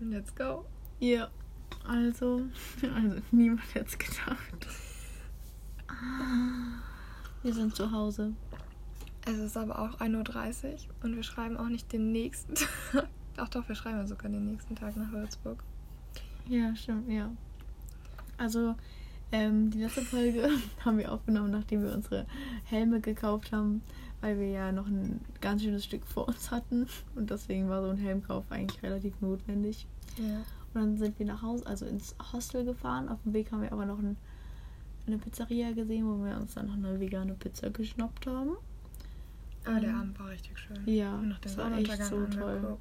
Let's go. Ja, also, also niemand hätte es gedacht. Wir sind zu Hause. Es ist aber auch 1.30 Uhr und wir schreiben auch nicht den nächsten Tag. Ach doch, wir schreiben ja sogar den nächsten Tag nach Würzburg. Ja, stimmt, ja. Also, ähm, die letzte Folge haben wir aufgenommen, nachdem wir unsere Helme gekauft haben, weil wir ja noch ein ganz schönes Stück vor uns hatten. Und deswegen war so ein Helmkauf eigentlich relativ notwendig. Ja. Und dann sind wir nach Hause, also ins Hostel gefahren. Auf dem Weg haben wir aber noch ein, eine Pizzeria gesehen, wo wir uns dann noch eine vegane Pizza geschnappt haben. Aber der Ähm, Abend war richtig schön. ja, Und nach dem das war echt so toll.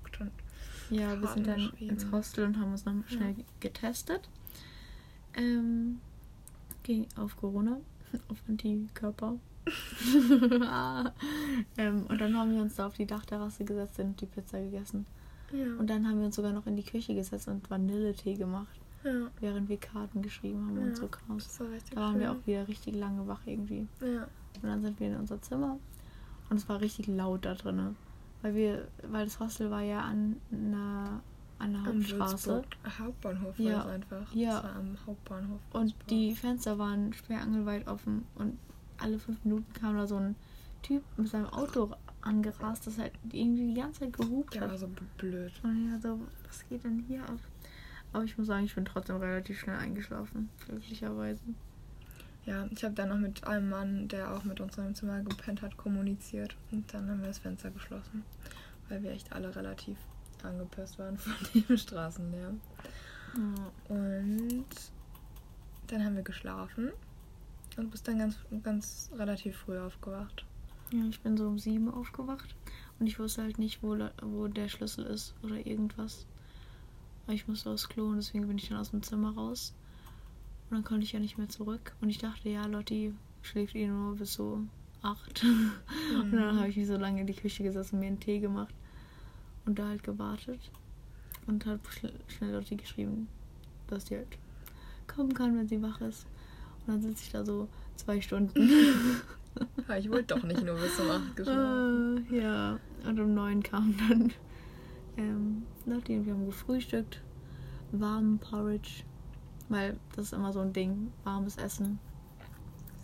Ja, wir sind dann ins Hostel und haben uns noch schnell getestet. Ähm, auf Corona, auf Antikörper. ähm, und dann haben wir uns da auf die Dachterrasse gesetzt und die Pizza gegessen. ja. Und dann haben wir uns sogar noch in die Küche gesetzt und Vanilletee gemacht, ja. während wir Karten geschrieben haben Ja, und so krass. Das war Da waren schön. wir auch wieder richtig lange wach irgendwie. ja. Und dann sind wir in unser Zimmer und es war richtig laut da drinne. Weil wir, weil das Hostel war ja an einer, an der Am Hauptstraße. Hauptbahnhof Ja. war es einfach. Ja. Das war am Hauptbahnhof. Und die Fenster waren sperrangelweit offen und alle fünf Minuten kam da so ein Typ mit seinem Auto angerast, das halt irgendwie die ganze Zeit gehupt Der war hat. so b- blöd. Und ja, so, was geht denn hier ab? Aber ich muss sagen, ich bin trotzdem relativ schnell eingeschlafen, glücklicherweise. Ja, ich habe dann noch mit einem Mann, der auch mit uns im Zimmer gepennt hat, kommuniziert. Und dann haben wir das Fenster geschlossen. Weil wir echt alle relativ angepisst waren von dem Straßenlärm. Ja. Und dann haben wir geschlafen. Und bist dann ganz, ganz relativ früh aufgewacht. ja, ich bin so um sieben aufgewacht und ich wusste halt nicht, wo, wo der Schlüssel ist oder irgendwas. Aber ich musste aufs Klo und deswegen bin ich dann aus dem Zimmer raus. Und dann konnte ich ja nicht mehr zurück. Und ich dachte, ja, Lotti schläft eh nur bis so acht. Und dann habe ich mich so lange in die Küche gesessen, mir einen Tee gemacht und da halt gewartet. Und hat schnell, schnell Lotti geschrieben, dass die halt kommen kann, wenn sie wach ist. Und dann sitze ich da so zwei Stunden. Aber ich wollte doch nicht nur bis um 8 geschlafen. äh, ja, und um neun kam dann ähm, Lotti und wir haben gefrühstückt. Warmen Porridge. Weil das ist immer so ein Ding, warmes Essen.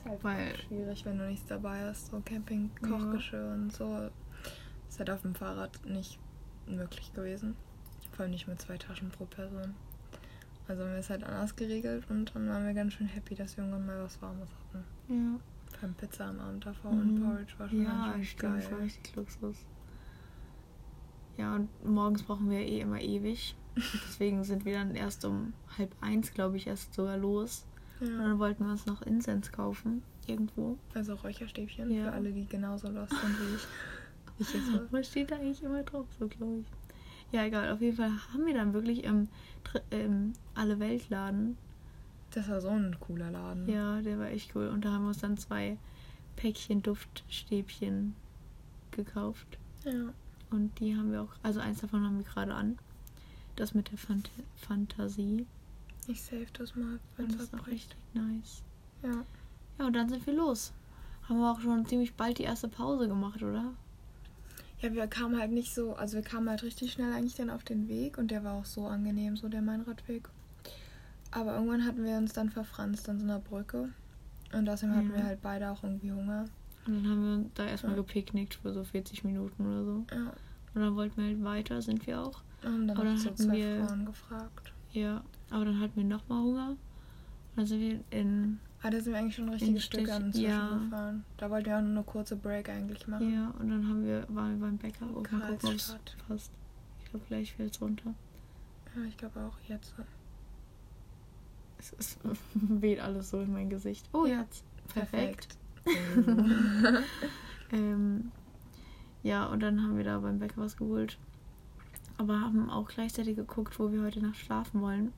ist halt weil- schwierig, wenn du nichts dabei hast. So Camping-Kochgeschirr und so. Ist halt auf dem Fahrrad nicht möglich gewesen. Vor allem nicht mit zwei Taschen pro Person. Also haben wir es halt anders geregelt und dann waren wir ganz schön happy, dass wir irgendwann mal was Warmes hatten. Ja. Vor allem Pizza am Abend davor Mhm. und Porridge war schon Ja, ganz schön stimmt, das war geil. richtig Luxus. Ja, und morgens brauchen wir eh immer ewig. Und Deswegen sind wir dann erst um halb eins, glaube ich, erst sogar los. Und Ja. dann wollten wir uns noch Incense kaufen. Irgendwo. Also Räucherstäbchen Ja. für alle, die genauso lost sind wie ich. Ich jetzt war. Was steht da eigentlich immer drauf, so glaube ich. Ja, egal. Auf jeden Fall haben wir dann wirklich im, im Alle Weltladen. Das war so ein cooler Laden. Ja, der war echt cool. Und da haben wir uns dann zwei Päckchen Duftstäbchen gekauft. Ja. Und die haben wir auch, also eins davon haben wir gerade an. Das mit der Phant Fantasie. Ich save das mal, wenn das ist auch richtig nice. Ja. Ja, und dann sind wir los. Haben wir auch schon ziemlich bald die erste Pause gemacht, oder? Ja, wir kamen halt nicht so, also wir kamen halt richtig schnell eigentlich dann auf den Weg und der war auch so angenehm, so der Mainradweg. Aber irgendwann hatten wir uns dann verfranst an so einer Brücke. Und außerdem hatten Ja. wir halt beide auch irgendwie Hunger. Und dann haben wir da erstmal Ja. gepicknickt für so 40 Minuten oder so. Ja. Und dann wollten wir halt weiter, sind wir auch. Und dann Aber dann so hatten wir- Frauen gefragt. Ja, aber dann hatten wir nochmal Hunger. Und dann sind wir in. Ah, da sind wir eigentlich schon ein richtiges Stich- Stück an inzwischen ja. gefahren. Da wollten wir auch nur eine kurze Break eigentlich machen. Ja, und dann haben wir, waren wir beim Bäcker. Mal gucken, Karlstadt. passt. Ich glaube, gleich fällt es runter. Ja, ich glaube auch jetzt. Es, es weht alles so in mein Gesicht. Oh, Ja, jetzt. Perfekt. Perfekt. Ähm, ja, und dann haben wir da beim Bäcker was geholt. Aber haben auch gleichzeitig geguckt, wo wir heute Nacht schlafen wollen.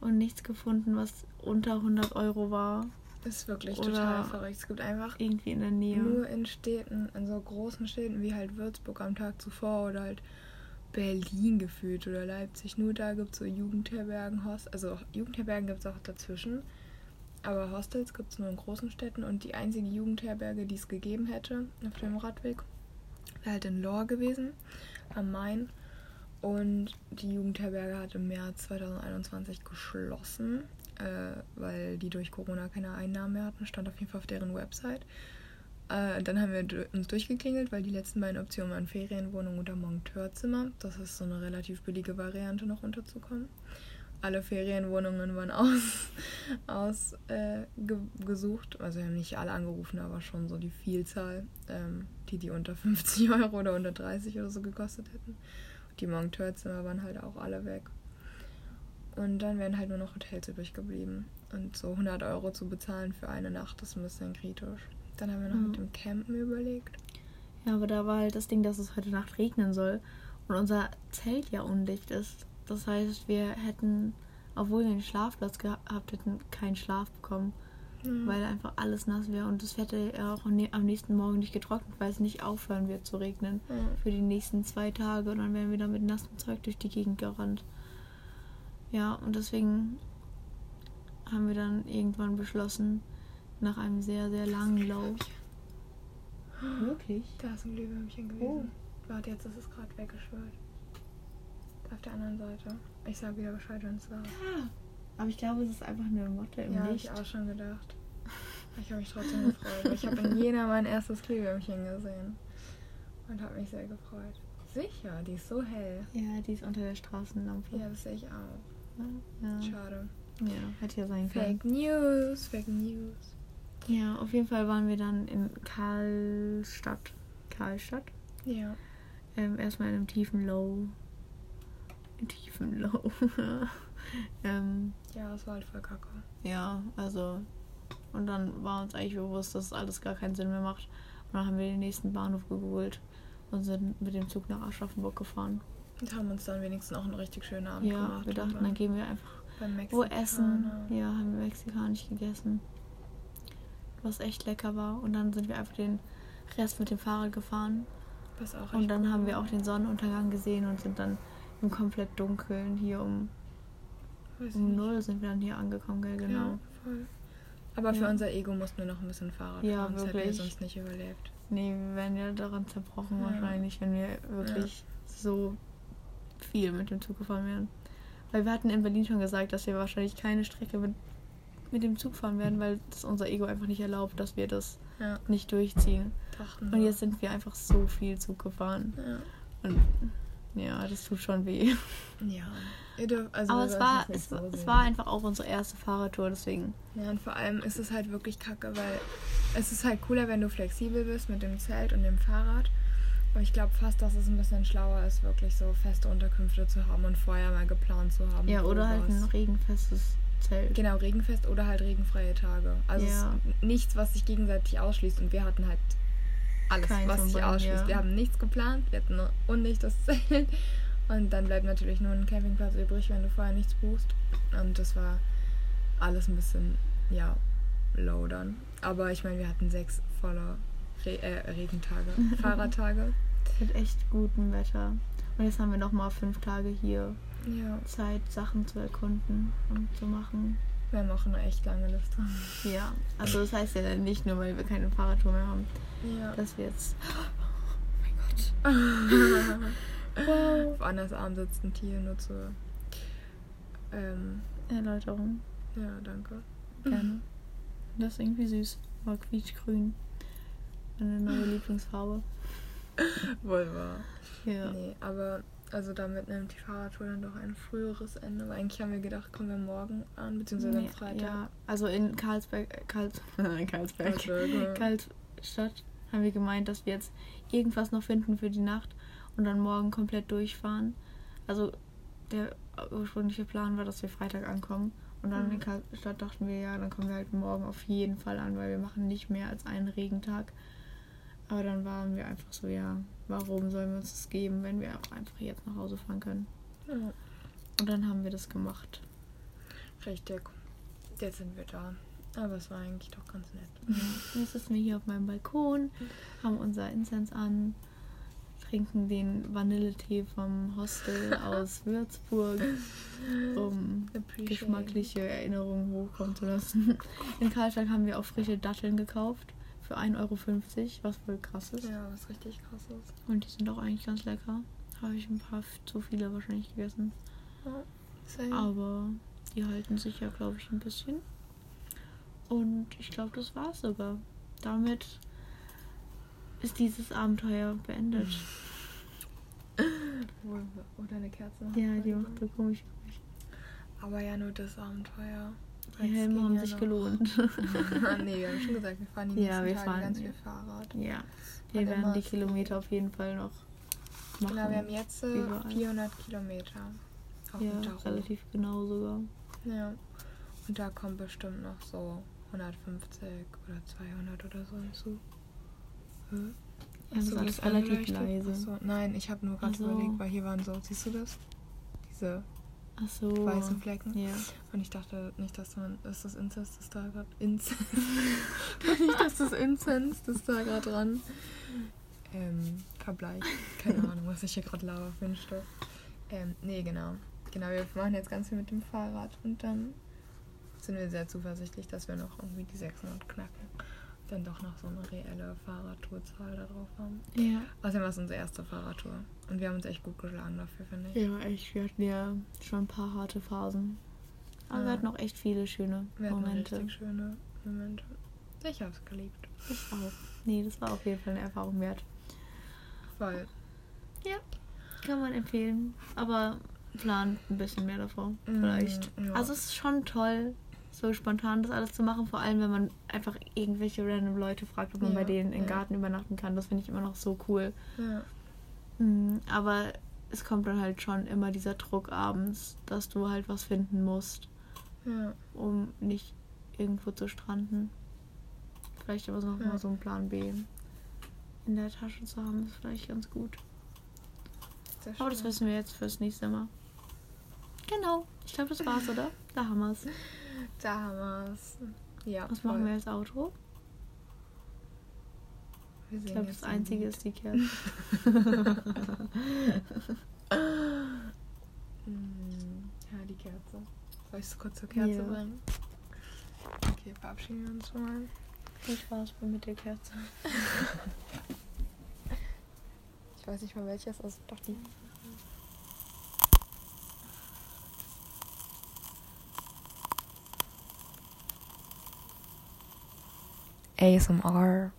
Und nichts gefunden, was unter 100 Euro war. ist wirklich Oder- total verrückt. Es gibt einfach Irgendwie in der Nähe. nur in Städten, in so großen Städten wie halt Würzburg am Tag zuvor oder halt Berlin gefühlt oder Leipzig. Nur da gibt es so Jugendherbergen, Host also Jugendherbergen gibt es auch dazwischen. Aber Hostels gibt es nur in großen Städten und die einzige Jugendherberge, die es gegeben hätte auf dem Radweg, wäre halt in Lohr gewesen, am Main. Und die Jugendherberge hat im März 2021 geschlossen, äh, weil die durch Corona keine Einnahmen mehr hatten. Stand auf jeden Fall auf deren Website. Äh, dann haben wir uns durchgeklingelt, weil die letzten beiden Optionen waren Ferienwohnung oder Monteurzimmer. Das ist so eine relativ billige Variante, noch unterzukommen. Alle Ferienwohnungen waren aus, aus äh, ge gesucht. Also wir haben nicht alle angerufen, aber schon so die Vielzahl, ähm, die die unter 50 Euro oder unter 30 oder so gekostet hätten. Die Monteurzimmer waren halt auch alle weg. Und dann wären halt nur noch Hotels übrig geblieben. Und so 100 Euro zu bezahlen für eine Nacht ist ein bisschen kritisch. Dann haben wir noch Mhm. mit dem Campen überlegt. Ja, aber da war halt das Ding, dass es heute Nacht regnen soll und unser Zelt ja undicht ist. Das heißt, wir hätten, obwohl wir einen Schlafplatz gehabt hätten, keinen Schlaf bekommen, Mhm. weil einfach alles nass wäre und es hätte ja auch am nächsten Morgen nicht getrocknet, weil es nicht aufhören wird zu regnen Ja. für die nächsten zwei Tage und dann wären wir da mit nassem Zeug durch die Gegend gerannt. Ja, und deswegen haben wir dann irgendwann beschlossen, nach einem sehr, sehr langen Lauf. Wirklich? Da ist ein Glühwürmchen gewesen. Oh. Warte, jetzt ist es gerade weggeschwört. Auf der anderen Seite. Ich sag wieder Bescheid, wenn es war. Ja. Aber ich glaube, es ist einfach eine Motte im Ja, Licht. ich auch schon gedacht. Ich habe mich trotzdem gefreut. Ich habe in Jena mein erstes Glühwürmchen gesehen. Und habe mich sehr gefreut. Sicher, die ist so hell. Ja, die ist unter der Straßenlampe. Ja, das sehe ich auch. Ja, Schade. ja hätte ja sein können. Fake News, Fake News. Ja, auf jeden Fall waren wir dann in Karlstadt. Karlstadt? Ja. Ähm, erstmal in einem tiefen Low. Tiefen Low. ähm, Ja, es war halt voll kacke. ja, also. Und dann war uns eigentlich bewusst, dass alles gar keinen Sinn mehr macht. Und dann haben wir den nächsten Bahnhof geholt und sind mit dem Zug nach Aschaffenburg gefahren. Und haben uns dann wenigstens auch einen richtig schönen Abend Ja, gemacht. wir dachten, dann gehen wir einfach wo essen. Ja, haben wir mexikanisch gegessen. Was echt lecker war. Und dann sind wir einfach den Rest mit dem Fahrrad gefahren. Was auch Und dann cool haben wir auch den Sonnenuntergang gesehen und sind dann im komplett Dunkeln hier um, Weiß um null sind wir dann hier angekommen, gell? Genau. Ja, voll. Aber für Ja. unser Ego mussten wir noch ein bisschen Fahrrad Ja, fahren. Das hätten wir sonst nicht überlebt. Nee, wir wären ja daran zerbrochen Ja. wahrscheinlich, wenn wir wirklich so viel mit dem Zug gefahren wären. Weil wir hatten in Berlin schon gesagt, dass wir wahrscheinlich keine Strecke mit, mit dem Zug fahren werden, weil das unser Ego einfach nicht erlaubt, dass wir das nicht durchziehen. dachten Und jetzt sind wir einfach so viel Zug gefahren. Ja. Und ja, das tut schon weh. ja. Dürft, also Aber es war, es, so es war einfach auch unsere erste Fahrradtour, deswegen. Ja, und vor allem ist es halt wirklich kacke, weil es ist halt cooler, wenn du flexibel bist mit dem Zelt und dem Fahrrad. Aber ich glaube fast, dass es ein bisschen schlauer ist, wirklich so feste Unterkünfte zu haben und vorher mal geplant zu haben. Ja, oder halt ein regenfestes Zelt. Genau, regenfest oder halt regenfreie Tage. Also Ja. nichts, was sich gegenseitig ausschließt. Und wir hatten halt alles, Keins was sich ausschließt. ja. Wir haben nichts geplant, wir hatten nur undicht das Zelt. Und dann bleibt natürlich nur ein Campingplatz übrig, wenn du vorher nichts buchst. Und das war alles ein bisschen, ja, low dann. Aber ich meine, wir hatten sechs voller Re äh, Regentage, Fahrradtage. Mit echt gutem Wetter. Und jetzt haben wir noch mal fünf Tage hier Ja, Zeit, Sachen zu erkunden und zu machen. Wir haben auch eine echt lange Liste. Ja, also das heißt ja nicht nur, weil wir keine Fahrradtour mehr haben, Ja. dass wir jetzt... Oh mein Gott. wow. Auf Annas Arm sitzt ein Tier nur zur ähm, Erläuterung. Ja, danke. Gerne. Das ist irgendwie süß. War quietschgrün. Meine neue Lieblingsfarbe. Wohl wahr. Ja. Nee, aber also damit nimmt die Fahrradtour dann doch ein früheres Ende. Weil eigentlich haben wir gedacht, kommen wir morgen an, beziehungsweise am Nee, Freitag. Ja, also in Karlsberg, äh, Karls, Karlsberg, Karlsberg, ja. Karlstadt haben wir gemeint, dass wir jetzt irgendwas noch finden für die Nacht und dann morgen komplett durchfahren. Also der ursprüngliche Plan war, dass wir Freitag ankommen und dann Mhm. in Karlstadt dachten wir, ja, dann kommen wir halt morgen auf jeden Fall an, weil wir machen nicht mehr als einen Regentag. Aber dann waren wir einfach so, ja, warum sollen wir uns das geben, wenn wir auch einfach jetzt nach Hause fahren können? Ja, Und dann haben wir das gemacht. richtig. Jetzt sind wir da. Aber es war eigentlich doch ganz nett. Ja, jetzt sitzen wir hier auf meinem Balkon, haben unser Incense an, trinken den Vanilletee vom Hostel aus Würzburg, um geschmackliche Erinnerungen hochkommen zu lassen. In Karlstadt haben wir auch frische Datteln gekauft für 1,50 Euro, was voll krass ist. Ja, was richtig krass ist. Und die sind auch eigentlich ganz lecker. habe ich ein paar zu viele wahrscheinlich gegessen. Same. Aber die halten sich ja, glaube ich, ein bisschen. Und ich glaube, das war's sogar. Damit ist dieses Abenteuer beendet. Oder eine Kerze. Ja, die macht so komisch. Aber ja, nur das Abenteuer. Die Helme haben ja sich noch- gelohnt. nee, wir haben schon gesagt, wir fahren die Ja, nächsten wir Tage fahren, ganz viel Fahrrad. ja, Und wir werden immer die Kilometer auf jeden Fall noch machen. Genau, wir haben jetzt äh, Überall. 400 Kilometer. Auf ja, relativ genau sogar. Ja. Und da kommt bestimmt noch so 150 oder 200 oder so hinzu. Hä? Ja, das ist relativ leise. Ach so, nein, ich habe nur gerade Ach so. überlegt, weil hier waren so, siehst du das? Diese Ach so. weißen Flecken. Ja. Und ich dachte nicht, dass man, ist das Inzest, das da gerade, Inzest. nicht, dass das Inzest, das da gerade dran ähm, verbleicht. Keine Ahnung, was ich hier gerade laber für ein Stoff. Ähm, nee, genau. Genau, wir machen jetzt ganz viel mit dem Fahrrad und dann sind wir sehr zuversichtlich, dass wir noch irgendwie die 600 knacken. Dann doch noch so eine reelle Fahrradtourzahl da drauf haben. Ja. Außerdem war es unsere erste Fahrradtour. Und wir haben uns echt gut geschlagen dafür, finde ich. Ja, echt. Wir hatten ja schon ein paar harte Phasen. Aber wir Ja. hatten auch echt viele schöne Wir Momente. richtig schöne Momente. Ich hab's geliebt. Ich auch. Nee, das war auf jeden Fall eine Erfahrung wert. Voll. Ja. Kann man empfehlen. Aber plant ein bisschen mehr davon. Mm, Vielleicht. ja. Also es ist schon toll, so spontan das alles zu machen. Vor allem, wenn man einfach irgendwelche random Leute fragt, ob man Ja, bei denen im ja. Garten übernachten kann. Das finde ich immer noch so cool. Ja. Mm, Aber es kommt dann halt schon immer dieser Druck abends, dass du halt was finden musst, um nicht irgendwo zu stranden. Vielleicht aber noch mal so einen Plan B in der Tasche zu haben, ist vielleicht ganz gut. Sehr Aber das wissen wir jetzt fürs nächste Mal. Genau. Ich glaube, das war's, oder? Da haben wir's. Da haben wir's. Ja, Was voll. machen wir als? Wir Ich glaube, das ein Einzige Lied. ist die Kerze. Ja, die Kerze. Soll ich es kurz zur Kerze Ja. bringen? Okay, verabschieden wir uns schon mal. Viel Spaß mit der Kerze. Ich weiß nicht mal welches, also doch die. ASMR.